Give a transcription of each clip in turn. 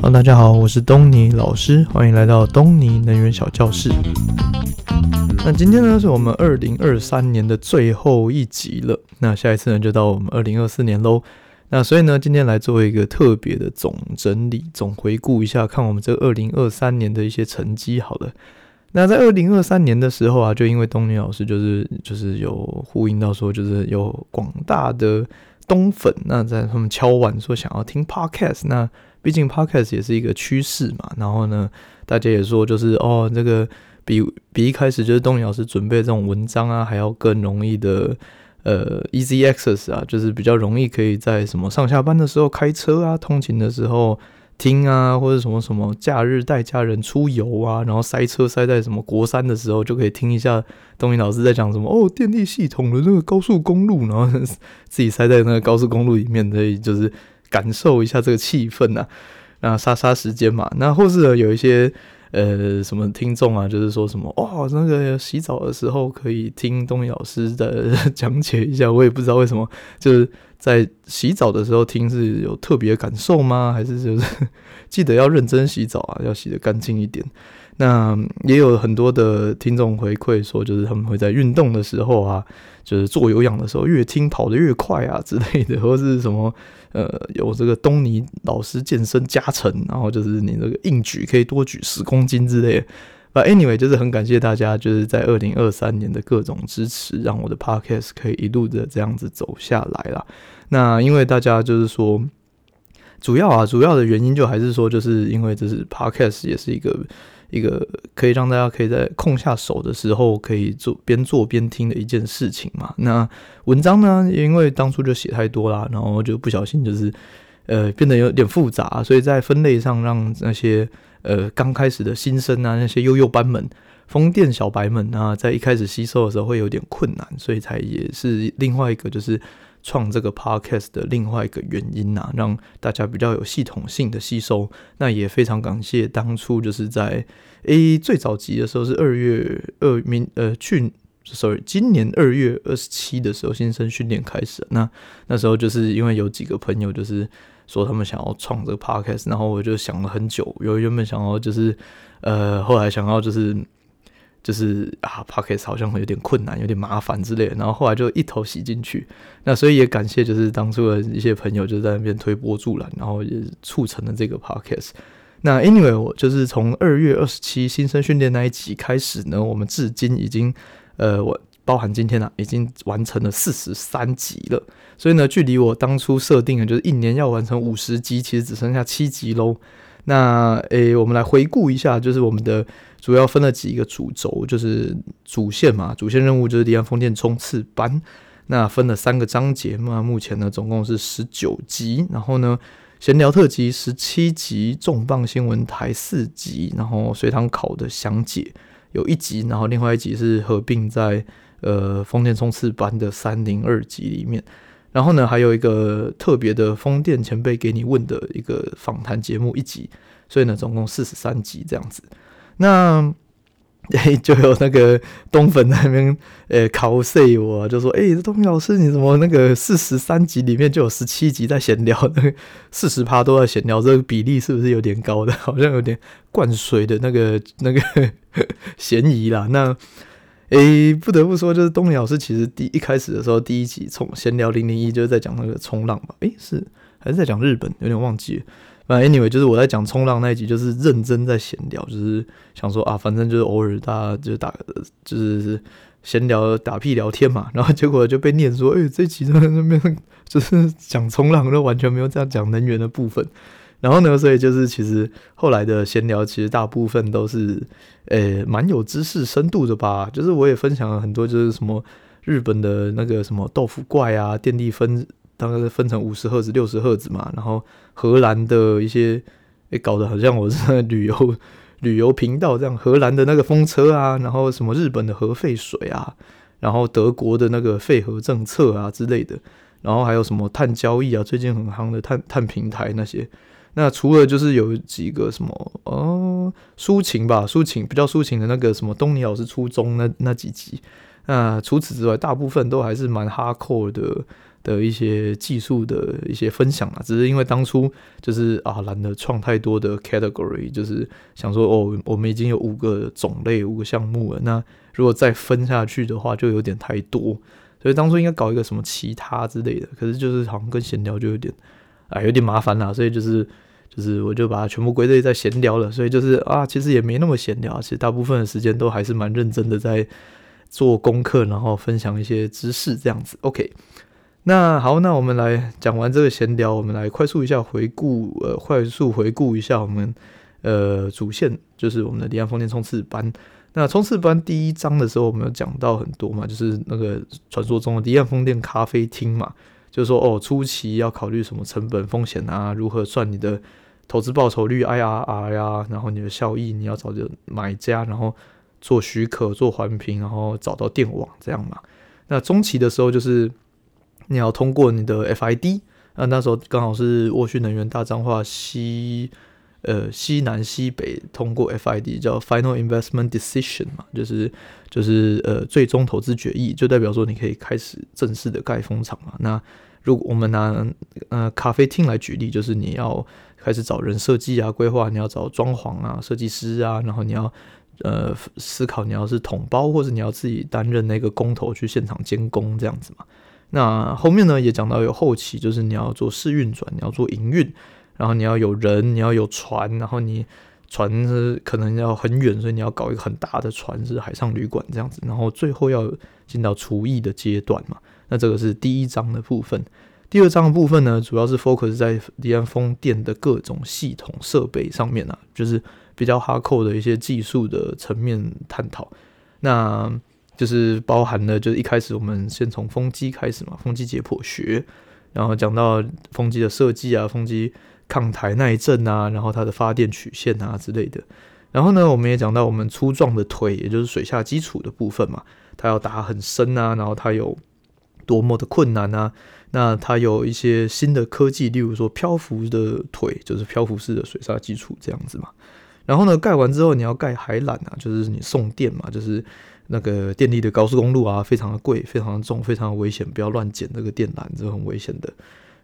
好大家好，我是东尼老师，欢迎来到东尼能源小教室。那今天呢，是我们二零二三年的最后一集了。那下一次呢，就到我们二零二四年喽。那所以呢，今天来做一个特别的总整理、总回顾一下，看我们这二零二三年的一些成绩。好了。那在二零二三年的时候啊，就因为东尼老师就是就是有呼应到说，就是有广大的东粉，那在他们敲碗说想要听 podcast，那毕竟 podcast 也是一个趋势嘛。然后呢，大家也说就是哦，这个比比一开始就是东尼老师准备这种文章啊，还要更容易的呃 easy access 啊，就是比较容易可以在什么上下班的时候开车啊，通勤的时候。听啊，或者什么什么假日带家人出游啊，然后塞车塞在什么国三的时候，就可以听一下东尼老师在讲什么哦，电力系统的那个高速公路，然后自己塞在那个高速公路里面，可以就是感受一下这个气氛呐，那杀杀时间嘛。那或是有一些。呃，什么听众啊，就是说什么哦，那个洗澡的时候可以听东尼老师的 讲解一下，我也不知道为什么，就是在洗澡的时候听是有特别感受吗？还是就是记得要认真洗澡啊，要洗得干净一点。那也有很多的听众回馈说，就是他们会在运动的时候啊，就是做有氧的时候越听跑得越快啊之类的，或是什么呃有这个东尼老师健身加成，然后就是你这个硬举可以多举十公斤之类的。But anyway，就是很感谢大家就是在二零二三年的各种支持，让我的 podcast 可以一路的这样子走下来啦。那因为大家就是说，主要啊主要的原因就还是说，就是因为这是 podcast 也是一个。一个可以让大家可以在空下手的时候可以做边做边听的一件事情嘛。那文章呢，因为当初就写太多啦，然后就不小心就是呃变得有点复杂，所以在分类上让那些呃刚开始的新生啊，那些幼幼班们、风电小白们啊，在一开始吸收的时候会有点困难，所以才也是另外一个就是。创这个 podcast 的另外一个原因呐、啊，让大家比较有系统性的吸收。那也非常感谢当初就是在 A 最早集的时候是二月二明呃去 sorry 今年二月二十七的时候新生训练开始。那那时候就是因为有几个朋友就是说他们想要创这个 podcast，然后我就想了很久，有原本想要就是呃后来想要就是。就是啊，Podcast 好像会有点困难，有点麻烦之类的，然后后来就一头洗进去。那所以也感谢，就是当初的一些朋友就在那边推波助澜，然后也促成了这个 Podcast。那 Anyway，我就是从二月二十七新生训练那一集开始呢，我们至今已经呃，我包含今天啊，已经完成了四十三集了。所以呢，距离我当初设定的就是一年要完成五十集，其实只剩下七集喽。那诶、我们来回顾一下，就是我们的主要分了几个主轴，就是主线嘛，主线任务就是离岸风电冲刺班。那分了三个章节嘛，目前呢总共是十九集，然后呢闲聊特辑十七集，重磅新闻台四集，然后随堂考的详解有一集，然后另外一集是合并在呃风电冲刺班的三零二集里面。然后呢，还有一个特别的风电前辈给你问的一个访谈节目一集，所以呢，总共四十三集这样子。那 诶，就有那个东粉那边诶考 C 我，就说诶，东尼老师，你怎么那个四十三集里面就有十七集在闲聊，那四十趴都在闲聊，这个比例是不是有点高的？好像有点灌水的那个那个 嫌疑啦。那。诶、不得不说，就是东尼老师其实第一开始的时候，第一集从闲聊零零一就是在讲那个冲浪吧？诶、是还是在讲日本？有点忘记了。反正 anyway，就是我在讲冲浪那一集，就是认真在闲聊，就是想说啊，反正就是偶尔大家就打，就是闲聊打屁聊天嘛。然后结果就被念说，诶、这集在那边就是讲冲浪，都完全没有这样讲能源的部分。然后呢，所以就是其实后来的闲聊，其实大部分都是，诶，蛮有知识深度的吧。就是我也分享了很多，就是什么日本的那个什么豆腐怪啊，电力分大概是分成五十赫兹、六十赫兹嘛。然后荷兰的一些，诶，搞得好像我是在 旅游旅游频道这样。荷兰的那个风车啊，然后什么日本的核废水啊，然后德国的那个废核政策啊之类的。然后还有什么碳交易啊，最近很夯的碳碳平台那些。那除了就是有几个什么哦，抒情吧，抒情比较抒情的那个什么东尼老师初中那那几集，那除此之外，大部分都还是蛮 hardcore 的的一些技术的一些分享啊，只是因为当初就是啊懒得创太多的 category，就是想说哦，我们已经有五个种类、五个项目了，那如果再分下去的话，就有点太多，所以当初应该搞一个什么其他之类的，可是就是好像跟闲聊就有点啊有点麻烦啦，所以就是就是我就把它全部归类在闲聊了，所以就是啊其实也没那么闲聊，其实大部分的时间都还是蛮认真的在做功课，然后分享一些知识这样子，OK。那好，那我们来讲完这个闲聊，我们来快速一下回顾，呃，快速回顾一下我们呃主线，就是我们的离岸风电冲刺班。那冲刺班第一章的时候，我们有讲到很多嘛，就是那个传说中的离岸风电咖啡厅嘛，就是说哦，初期要考虑什么成本风险啊，如何算你的投资报酬率 IRR 呀、啊，然后你的效益，你要找的买家，然后做许可、做环评，然后找到电网这样嘛。那中期的时候就是。你要通过你的 FID，那，那时候刚好是沃讯能源大彰化西，呃，西南西北通过 FID 叫 Final Investment Decision 嘛，就是就是呃最终投资决议，就代表说你可以开始正式的盖风场嘛。那如果我们拿呃咖啡厅来举例，就是你要开始找人设计啊、规划，你要找装潢啊、设计师啊，然后你要呃思考你要是统包，或者你要自己担任那个工头去现场监工这样子嘛。那后面呢也讲到有后期，就是你要做试运转，你要做营运，然后你要有人，你要有船，然后你船是可能要很远，所以你要搞一个很大的船，是海上旅馆这样子，然后最后要进到厨艺的阶段嘛。那这个是第一章的部分。第二章的部分呢，主要是 focus 在离岸风电的各种系统设备上面啊，就是比较 hardcore 的一些技术的层面探讨。那就是包含了，就是一开始我们先从风机开始嘛，风机解剖学，然后讲到风机的设计啊，风机抗台耐震啊，然后它的发电曲线啊之类的。然后呢，我们也讲到我们粗壮的腿，也就是水下基础的部分嘛，它要打很深啊，然后它有多么的困难啊。那它有一些新的科技，例如说漂浮的腿，就是漂浮式的水下基础这样子嘛。然后呢，盖完之后你要盖海缆啊，就是你送电嘛，就是。那个电力的高速公路啊，非常的贵，非常的重，非常的危险，不要乱捡这个电缆，这很危险的。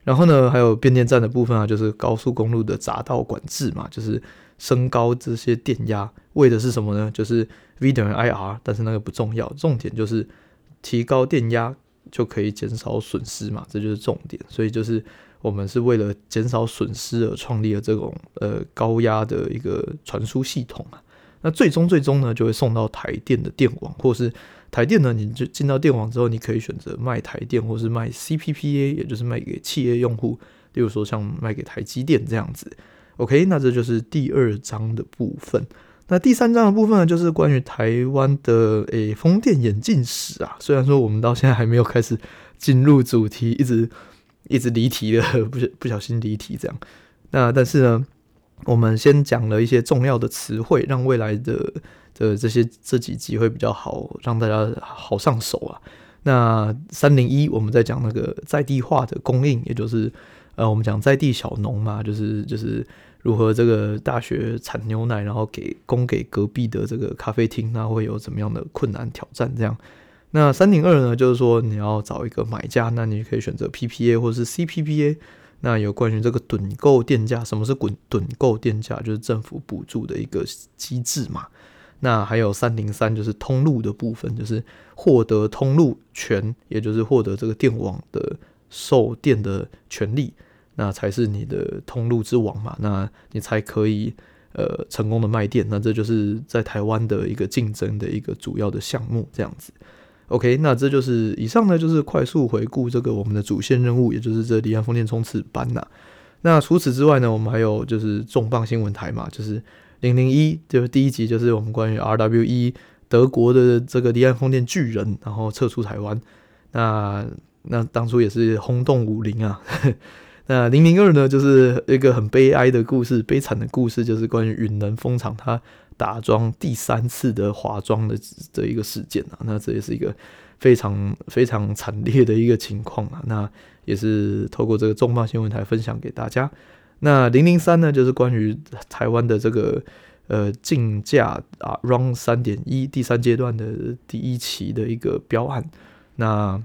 然后呢，还有变电站的部分啊，就是高速公路的匝道管制嘛，就是升高这些电压，为的是什么呢？就是 V 等于 IR，但是那个不重要，重点就是提高电压就可以减少损失嘛，这就是重点。所以就是我们是为了减少损失而创立了这种呃高压的一个传输系统啊。那最终最终呢，就会送到台电的电网，或是台电呢，你就进到电网之后，你可以选择卖台电，或是卖 CPPA，也就是卖给企业用户，例如说像卖给台积电这样子。OK，那这就是第二章的部分。那第三章的部分呢，就是关于台湾的诶、欸、风电演进史啊。虽然说我们到现在还没有开始进入主题，一直一直离题了，不不小心离题这样。那但是呢。我们先讲了一些重要的词汇，让未来的的这些这几集会比较好，让大家好上手啊。那三零一，我们在讲那个在地化的供应，也就是呃，我们讲在地小农嘛，就是就是如何这个大学产牛奶，然后给供给隔壁的这个咖啡厅，那会有怎么样的困难挑战？这样。那三零二呢，就是说你要找一个买家，那你可以选择 PPA 或是 CPPA。那有关于这个趸购电价，什么是滚趸购电价？就是政府补助的一个机制嘛。那还有三零三，就是通路的部分，就是获得通路权，也就是获得这个电网的售电的权利，那才是你的通路之王嘛。那你才可以呃成功的卖电。那这就是在台湾的一个竞争的一个主要的项目，这样子。OK，那这就是以上呢，就是快速回顾这个我们的主线任务，也就是这离岸风电冲刺班呐。那除此之外呢，我们还有就是重磅新闻台嘛，就是零零一，就是第一集，就是我们关于 RWE 德国的这个离岸风电巨人，然后撤出台湾。那那当初也是轰动武林啊。那零零二呢，就是一个很悲哀的故事，悲惨的故事，就是关于云能风场它。打桩第三次的滑桩的这一个事件啊，那这也是一个非常非常惨烈的一个情况啊，那也是透过这个重磅新闻台分享给大家。那零零三呢，就是关于台湾的这个呃竞价啊，Run 三点一第三阶段的第一期的一个标案。那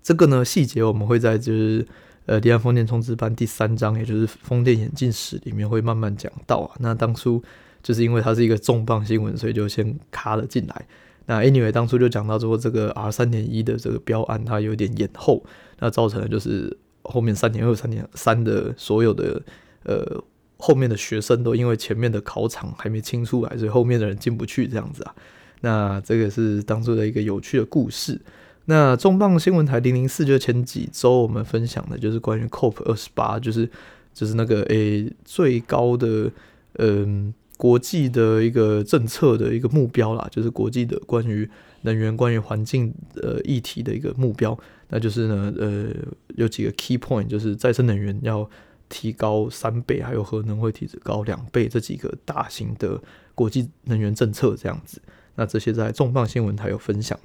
这个呢细节我们会在就是呃离岸风电冲刺班第三章，也就是风电演进史里面会慢慢讲到啊。那当初就是因为它是一个重磅新闻，所以就先卡了进来。那 anyway 当初就讲到说这个 R 三点一的这个标案它有点延后，那造成了就是后面三年二、三年三的所有的呃后面的学生都因为前面的考场还没清出来，所以后面的人进不去这样子啊。那这个是当初的一个有趣的故事。那重磅新闻台零零四就前几周我们分享的就是关于 COP 二十八，就是就是那个诶、最高的嗯。国际的一个政策的一个目标啦，就是国际的关于能源、关于环境呃议题的一个目标，那就是呢，呃，有几个 key point，就是再生能源要提高三倍，还有核能会提高两倍，这几个大型的国际能源政策这样子。那这些在重磅新闻台有分享。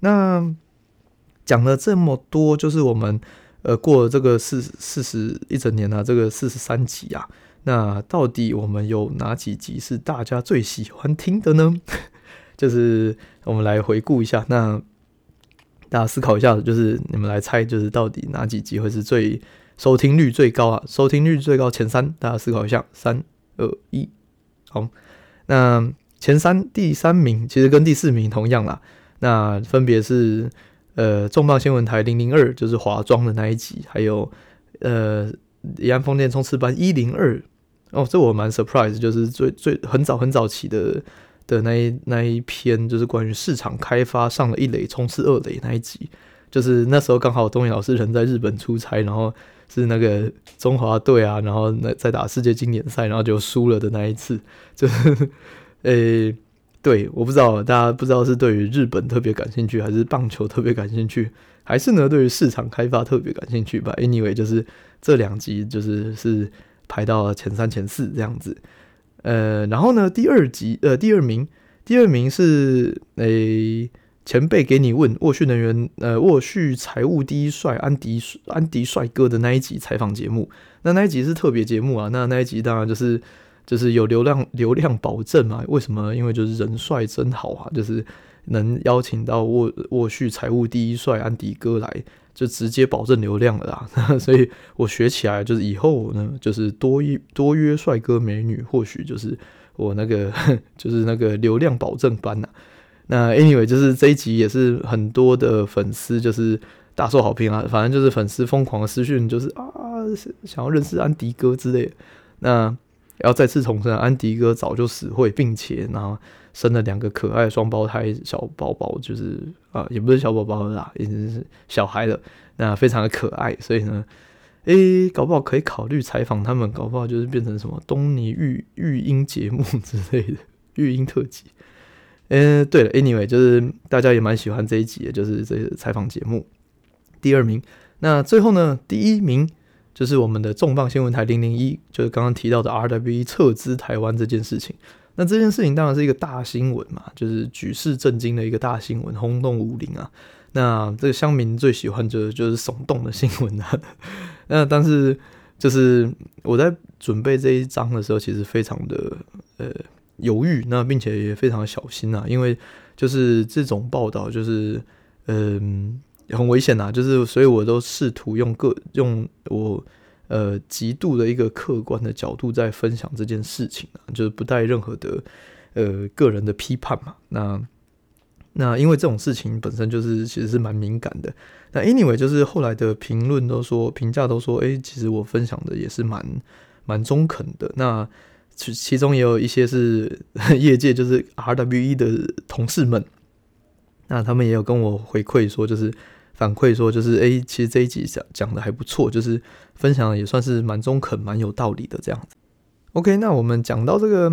那讲了这么多，就是我们呃过了这个四四十一整年啊，这个四十三集啊。那到底我们有哪几集是大家最喜欢听的呢？就是我们来回顾一下，那大家思考一下，就是你们来猜，就是到底哪几集会是最收听率最高啊？收听率最高前三，大家思考一下，三二一，好，那前三第三名其实跟第四名同样啦，那分别是呃重磅新闻台零零二，就是华装的那一集，还有呃。离岸风电冲刺班一零二哦，这我蛮 surprise，就是最最很早很早期的的那一那一篇，就是关于市场开发上了一垒冲刺二垒那一集，就是那时候刚好东野老师人在日本出差，然后是那个中华队啊，然后那在打世界经典赛，然后就输了的那一次，就是诶、对，我不知道大家不知道是对于日本特别感兴趣，还是棒球特别感兴趣，还是呢对于市场开发特别感兴趣吧？Anyway，就是。这两集就是是排到了前三、前四这样子，呃，然后呢，第二集呃第二名，第二名是诶、前辈给你问沃旭能源呃沃旭财务第一帅安迪安迪帅哥的那一集采访节目，那那一集是特别节目啊，那那一集当然就是就是有流量流量保证嘛，为什么？因为就是人帅真好啊，就是能邀请到沃沃旭财务第一帅安迪哥来。就直接保证流量了啦，所以我学起来就是以后呢，就是多一多约帅哥美女，或许就是我那个 就是那个流量保证班呐。那 anyway，就是这一集也是很多的粉丝就是大受好评啊，反正就是粉丝疯狂的私讯，就是啊想要认识安迪哥之类的。那要再次重申，安迪哥早就死会，并且然后。生了两个可爱双胞胎小宝宝，就是啊，也不是小宝宝啦，已经是小孩了。那非常的可爱，所以呢，诶、搞不好可以考虑采访他们，搞不好就是变成什么东尼育育婴节目之类的育婴特辑。嗯、欸，对了，anyway，就是大家也蛮喜欢这一集的，就是这个采访节目。第二名，那最后呢，第一名就是我们的重磅新闻台零零一，就是刚刚提到的 RWE 撤资台湾这件事情。那这件事情当然是一个大新闻嘛，就是举世震惊的一个大新闻，轰动武林啊。那这个乡民最喜欢就就是耸动的新闻啊。那但是就是我在准备这一章的时候，其实非常的呃犹豫，那并且也非常小心啊，因为就是这种报道就是嗯、很危险呐，就是所以我都试图用各用我。呃，极度的一个客观的角度在分享这件事情啊，就是不带任何的呃个人的批判嘛。那那因为这种事情本身就是其实是蛮敏感的。那 anyway，就是后来的评论都说评价都说，哎、其实我分享的也是蛮蛮中肯的。那其其中也有一些是 业界就是 RWE 的同事们，那他们也有跟我回馈说，就是。反馈说，就是哎、欸，其实这一集讲讲的还不错，就是分享的也算是蛮中肯、蛮有道理的这样子。OK，那我们讲到这个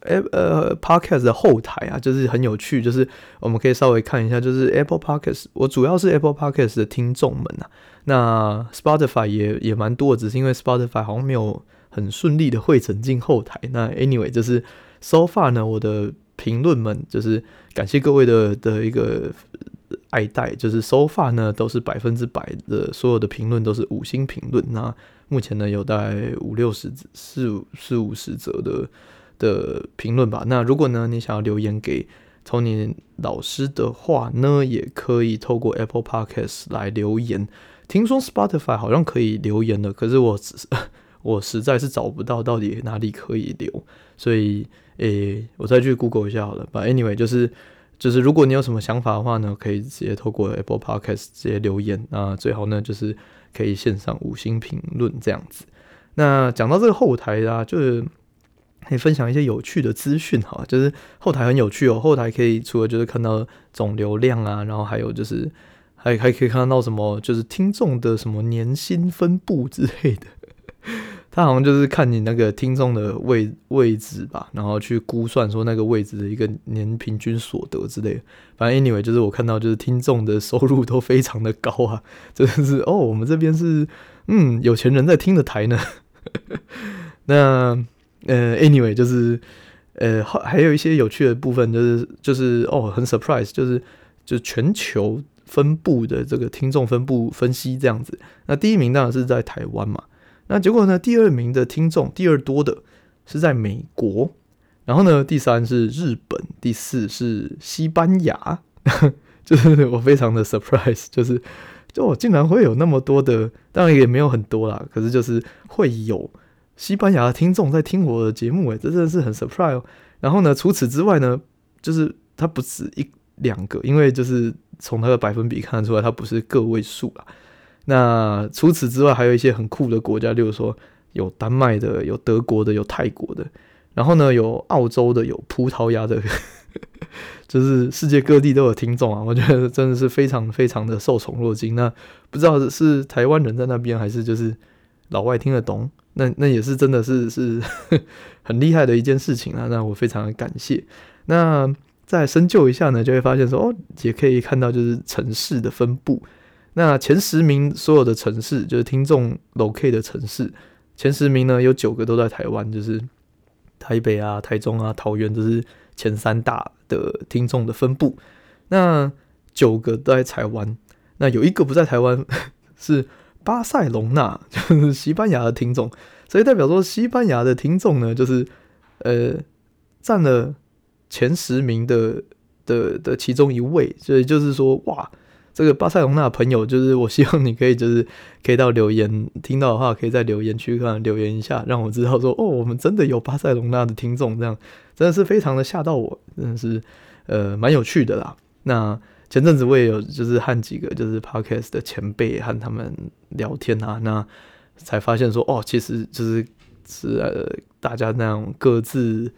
呃 Podcast 的后台啊，就是很有趣，就是我们可以稍微看一下，就是 Apple Podcast，我主要是 Apple Podcast 的听众们啊，那 Spotify 也也蛮多的，只是因为 Spotify 好像没有很顺利的汇整进后台。那 Anyway，就是 So far 呢，我的评论们就是感谢各位的的一个。爱戴就是 so far 呢，都是百分之百的，所有的评论都是五星评论。那目前呢，有大概五六十、四五四五十则的的评论吧。那如果呢，你想要留言给 Tony 老师的话呢，也可以透过 Apple Podcast 来留言。听说 Spotify 好像可以留言的，可是我只 我实在是找不到到底哪里可以留，所以诶、我再去 Google 一下好了。But anyway，就是就是如果你有什么想法的话呢，可以直接透过 Apple Podcast 直接留言。那最好呢，就是可以线上五星评论这样子。那讲到这个后台啊，就是可以分享一些有趣的资讯哈，就是后台很有趣哦。后台可以除了就是看到总流量啊，然后还有就是。还还可以看到什么，就是听众的什么年薪分布之类的，他好像就是看你那个听众的位位置吧，然后去估算说那个位置的一个年平均所得之类的。反正 anyway，就是我看到就是听众的收入都非常的高啊，真的是哦，我们这边是嗯有钱人在听的台呢。那呃 anyway，就是呃还还有一些有趣的部分，就是就是哦很 surprise，就是就全球。分布的这个听众分布分析这样子，那第一名当然是在台湾嘛，那结果呢，第二名的听众第二多的是在美国，然后呢，第三是日本，第四是西班牙，就是我非常的 surprise，就是就我竟然会有那么多的，当然也没有很多啦，可是就是会有西班牙的听众在听我的节目，诶，这真的是很 surprise 哦。然后呢，除此之外呢，就是它不止一两个，因为就是。从它的百分比看得出来，它不是个位数啦。那除此之外，还有一些很酷的国家，例如说有丹麦的、有德国的、有泰国的，然后呢有澳洲的、有葡萄牙的，就是世界各地都有听众啊。我觉得真的是非常非常的受宠若惊。那不知道是台湾人在那边，还是就是老外听得懂，那那也是真的是是 很厉害的一件事情啊。那我非常的感谢。那。再深究一下呢，就会发现说哦，也可以看到就是城市的分布。那前十名所有的城市，就是听众 locate 的城市，前十名呢有九个都在台湾，就是台北啊、台中啊、桃园，这是前三大的听众的分布。那九个都在台湾，那有一个不在台湾，是巴塞隆纳，就是西班牙的听众。所以代表说，西班牙的听众呢，就是呃占了。前十名的的的其中一位，所以就是说，哇，这个巴塞隆纳朋友，就是我希望你可以就是可以到留言听到的话，可以在留言区看留言一下，让我知道说，哦，我们真的有巴塞隆纳的听众，这样真的是非常的吓到我，真的是呃蛮有趣的啦。那前阵子我也有就是和几个就是 podcast 的前辈和他们聊天啊，那才发现说，哦，其实就是是呃大家那样各自。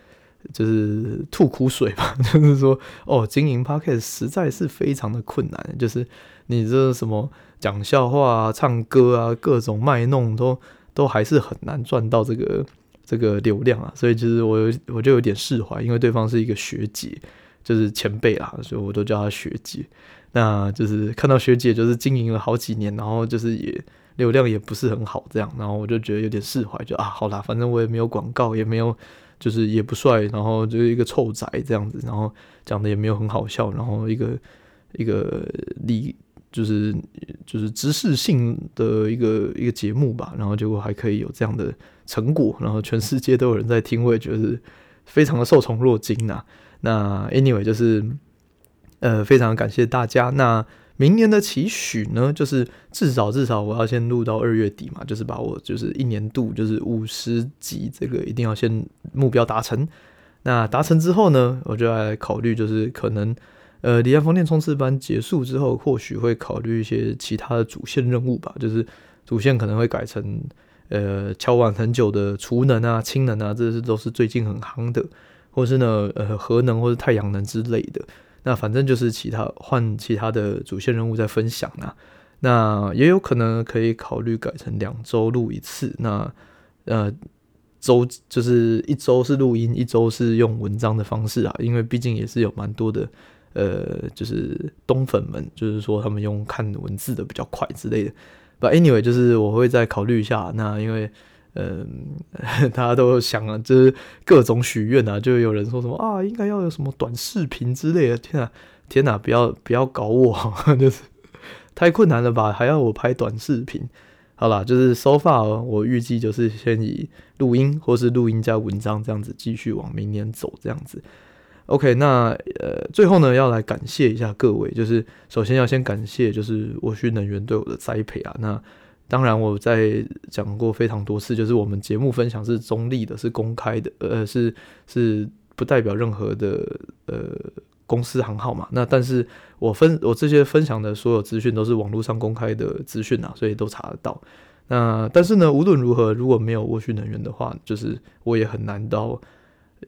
就是吐苦水吧，就是说，哦，经营 podcast 实在是非常的困难。就是你这什么讲笑话啊、唱歌啊、各种卖弄都，都还是很难赚到这个这个流量啊。所以，其实我我就有点释怀，因为对方是一个学姐，就是前辈啊，所以我都叫她学姐。那就是看到学姐就是经营了好几年，然后就是也流量也不是很好，这样，然后我就觉得有点释怀，就啊，好啦，反正我也没有广告，也没有。就是也不帅，然后就是一个臭仔这样子，然后讲的也没有很好笑，然后一个一个理就是就是知识性的一个一个节目吧，然后结果还可以有这样的成果，然后全世界都有人在听，我也觉得非常的受宠若惊呐。那 anyway 就是呃非常感谢大家那。明年的期许呢，就是至少至少我要先录到二月底嘛，就是把我就是一年度就是五十集这个一定要先目标达成。那达成之后呢，我就来考虑，就是可能呃，离岸风电冲刺班结束之后，或许会考虑一些其他的主线任务吧。就是主线可能会改成呃，敲碗很久的储能啊、氢能啊，这是都是最近很夯的，或是呢呃，核能或是太阳能之类的。那反正就是其他换其他的主线任务在分享啊，那也有可能可以考虑改成两周录一次，那呃周就是一周是录音，一周是用文章的方式啊，因为毕竟也是有蛮多的呃就是东粉们，就是说他们用看文字的比较快之类的。But anyway，就是我会再考虑一下，那因为。嗯，大家都想啊，就是各种许愿啊，就有人说什么啊，应该要有什么短视频之类的。天啊，天哪，不要不要搞我，就是太困难了吧？还要我拍短视频？好啦，就是 so far，我预计就是先以录音或是录音加文章这样子继续往明年走，这样子。OK，那呃，最后呢，要来感谢一下各位，就是首先要先感谢，就是沃旭能源对我的栽培啊。那当然，我在讲过非常多次，就是我们节目分享是中立的，是公开的，呃，是是不代表任何的呃公司行号嘛。那但是我分我这些分享的所有资讯都是网络上公开的资讯啊，所以都查得到。那但是呢，无论如何，如果没有沃旭能源的话，就是我也很难到。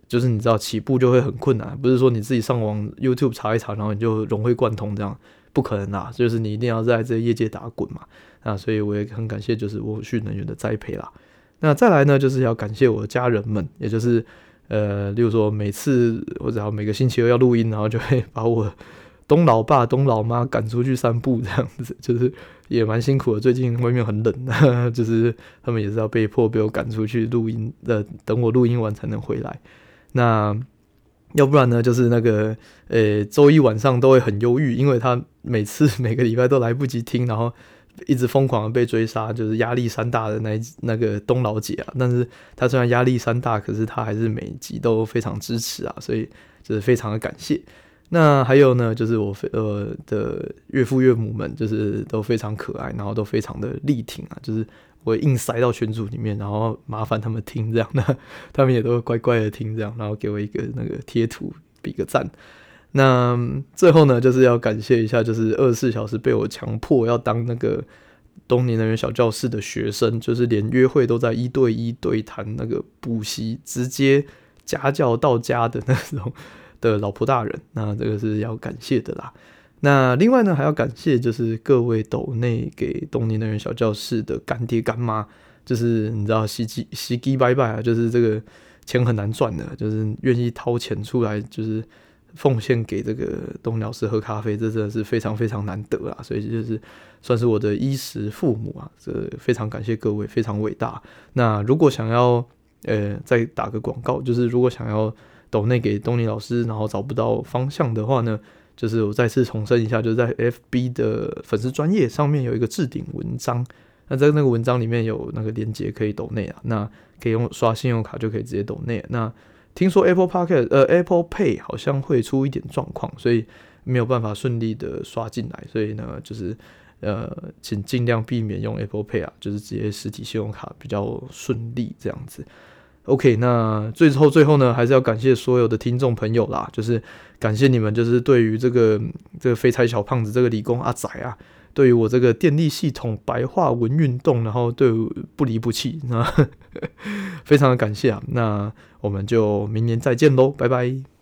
就是你知道起步就会很困难，不是说你自己上网 YouTube 查一查，然后你就融会贯通这样，不可能啦。就是你一定要在这业界打滚嘛。啊，所以我也很感谢就是沃旭能源的栽培啦。那再来呢，就是要感谢我的家人们，也就是呃，例如说每次或者每个星期二要录音，然后就会把我东老爸、东老妈赶出去散步这样子，就是也蛮辛苦的。最近外面很冷，就是他们也是要被迫被我赶出去录音的，等我录音完才能回来。那要不然呢？就是那个呃，周一晚上都会很忧郁，因为他每次 每个礼拜都来不及听，然后一直疯狂的被追杀，就是压力山大的那那个东老姐啊。但是她虽然压力山大，可是她还是每一集都非常支持啊，所以就是非常的感谢。那还有呢，就是我非呃的岳父岳母们，就是都非常可爱，然后都非常的力挺啊，就是。我硬塞到群组里面，然后麻烦他们听这样，那 他们也都乖乖的听这样，然后给我一个那个贴图，比个赞。那最后呢，就是要感谢一下，就是二十四小时被我强迫要当那个东尼能源小教室的学生，就是连约会都在一对一对谈，那个补习直接家教到家的那种的老婆大人，那这个是要感谢的啦。那另外呢，还要感谢就是各位斗内给东尼能源小教室的干爹干妈，就是你知道，喜基喜基拜拜啊，就是这个钱很难赚的，就是愿意掏钱出来，就是奉献给这个东尼老师喝咖啡，这真的是非常非常难得啊，所以就是算是我的衣食父母啊，这非常感谢各位，非常伟大。那如果想要呃再打个广告，就是如果想要抖内给东尼老师，然后找不到方向的话呢，就是我再次重申一下，就是在 FB 的粉丝专业上面有一个置顶文章，那在那个文章里面有那个链接可以抖内啊，那可以用刷信用卡就可以直接抖内。那听说 Apple Podcast 呃 Apple Pay 好像会出一点状况，所以没有办法顺利的刷进来，所以呢就是呃请尽量避免用 Apple Pay 啊，就是直接实体信用卡比较顺利这样子。OK，那最后最后呢，还是要感谢所有的听众朋友啦，就是感谢你们，就是对于这个这个废柴小胖子这个理工阿仔啊，对于我这个电力系统白话文运动，然后对不离不弃，那非常的感谢啊。那我们就明年再见喽，拜拜。